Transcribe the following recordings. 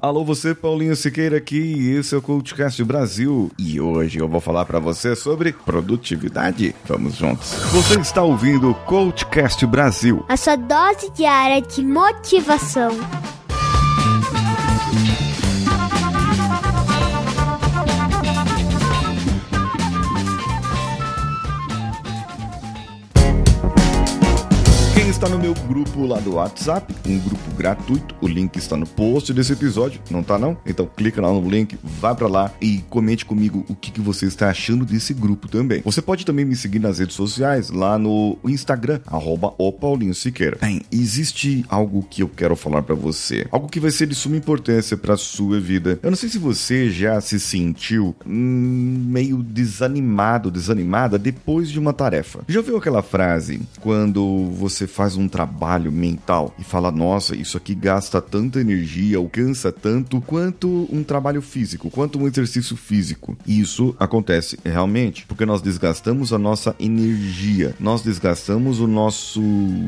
Alô, você, Paulinho Siqueira aqui, e esse é o CoachCast Brasil. E hoje eu vou falar para você sobre produtividade. Vamos juntos. Você está ouvindo o CoachCast Brasil. A sua dose diária de motivação. Está no meu grupo lá do WhatsApp, um grupo gratuito, o link está no post desse episódio, não tá não? Então clica lá no link, vai para lá e comente comigo o que, que você está achando desse grupo também. Você pode também me seguir nas redes sociais, lá no Instagram, arroba o Paulinho Siqueira. Bem, existe algo que eu quero falar para você, algo que vai ser de suma importância para sua vida. Eu não sei se você já se sentiu hum, meio desanimado, desanimada depois de uma tarefa. Já ouviu aquela frase quando você faz um trabalho mental e fala: nossa, isso aqui gasta tanta energia, alcança tanto quanto um trabalho físico, quanto um exercício físico. E isso acontece realmente porque nós desgastamos a nossa energia, nós desgastamos o nosso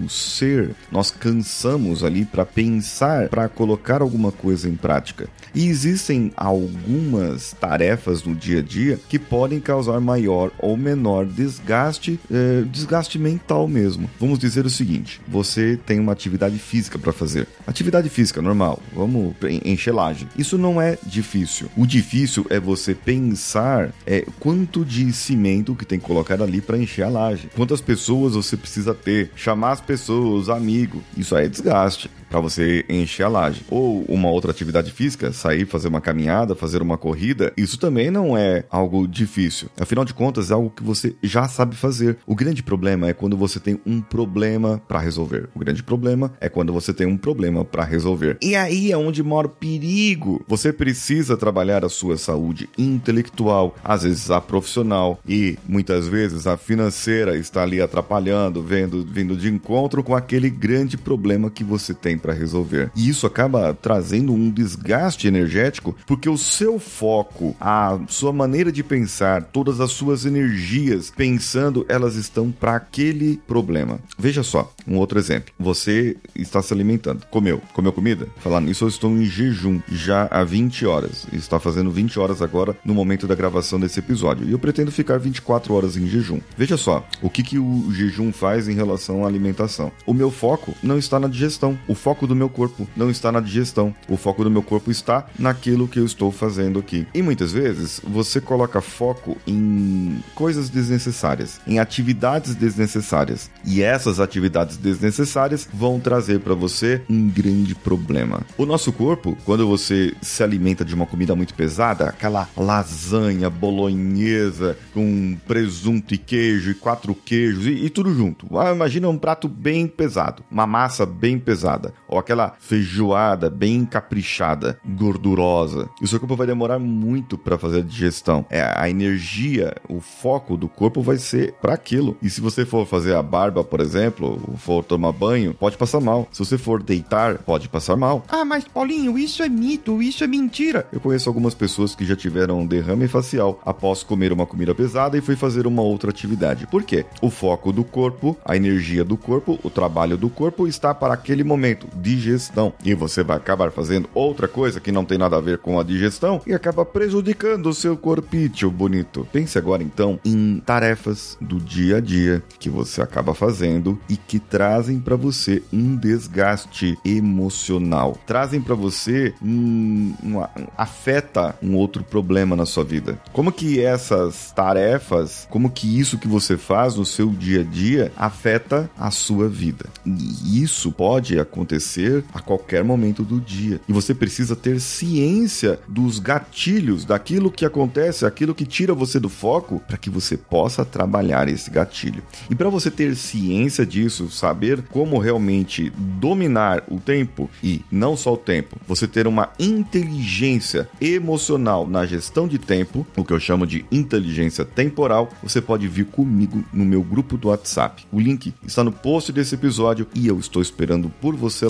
ser, nós cansamos ali para pensar, para colocar alguma coisa em prática. E existem algumas tarefas no dia a dia que podem causar maior ou menor desgaste, eh, desgaste mental mesmo. Vamos dizer o seguinte: você tem uma atividade física para fazer. Atividade física normal, vamos encher laje. Isso não é difícil. O difícil é você pensar é, quanto de cimento que tem que colocar ali para encher a laje. Quantas pessoas você precisa ter, chamar as pessoas, amigo. Isso aí é desgaste para você encher a laje. Ou uma outra atividade física, sair, fazer uma caminhada, fazer uma corrida, isso também não é algo difícil. Afinal de contas, é algo que você já sabe fazer. O grande problema é quando você tem um problema para resolver. O grande problema é quando você tem um problema para resolver. E aí é onde mora o perigo. Você precisa trabalhar a sua saúde intelectual, às vezes a profissional e muitas vezes a financeira está ali atrapalhando, vendo, vindo de encontro com aquele grande problema que você tem para resolver. E isso acaba trazendo um desgaste energético porque o seu foco, a sua maneira de pensar, todas as suas energias pensando, elas estão para aquele problema. Veja só, um outro exemplo. Você está se alimentando, comeu, comeu comida? Falando nisso, eu estou em jejum já há 20 horas. Está fazendo 20 horas agora no momento da gravação desse episódio. E eu pretendo ficar 24 horas em jejum. Veja só, o que, que o jejum faz em relação à alimentação. O meu foco não está na digestão. O foco do meu corpo não está na digestão. O foco do meu corpo está naquilo que eu estou fazendo aqui. E muitas vezes você coloca foco em coisas desnecessárias, em atividades desnecessárias. E essas atividades desnecessárias vão trazer para você um grande problema. O nosso corpo, quando você se alimenta de uma comida muito pesada, aquela lasanha bolonhesa com presunto e queijo e quatro queijos e, e tudo junto. Ah, imagina um prato bem pesado, uma massa bem pesada, ou aquela feijoada bem caprichada, gordurosa. E o seu corpo vai demorar muito para fazer a digestão. É, a energia, o foco do corpo vai ser para aquilo. E se você for fazer a barba, por exemplo, for tomar banho, pode passar mal. Se você for deitar, pode passar mal. Ah, mas Paulinho, isso é mito, isso é mentira. Eu conheço algumas pessoas que já tiveram um derrame facial após comer uma comida pesada e foi fazer uma outra atividade. Por quê? O foco do corpo, a energia do corpo, o trabalho do corpo está para aquele momento, digestão. E você vai acabar fazendo outra coisa que não tem nada a ver com a digestão e acaba prejudicando o seu corpício bonito. Pense agora então em tarefas do dia a dia que você acaba fazendo e que trazem para você um desgaste emocional. Trazem para você um, um, afeta um outro problema na sua vida. Como que essas tarefas, como que isso que você faz no seu dia a dia afeta a sua vida? E isso pode acontecer a qualquer momento do dia. E você precisa ter ciência dos gatilhos, daquilo que acontece, aquilo que tira você do foco, para que você possa trabalhar esse gatilho. E para você ter ciência disso, saber como realmente dominar o tempo e não só o tempo, você ter uma inteligência emocional na gestão de tempo, o que eu chamo de inteligência temporal, você pode vir comigo no meu grupo do WhatsApp. O link está no post desse episódio e eu estou esperando por você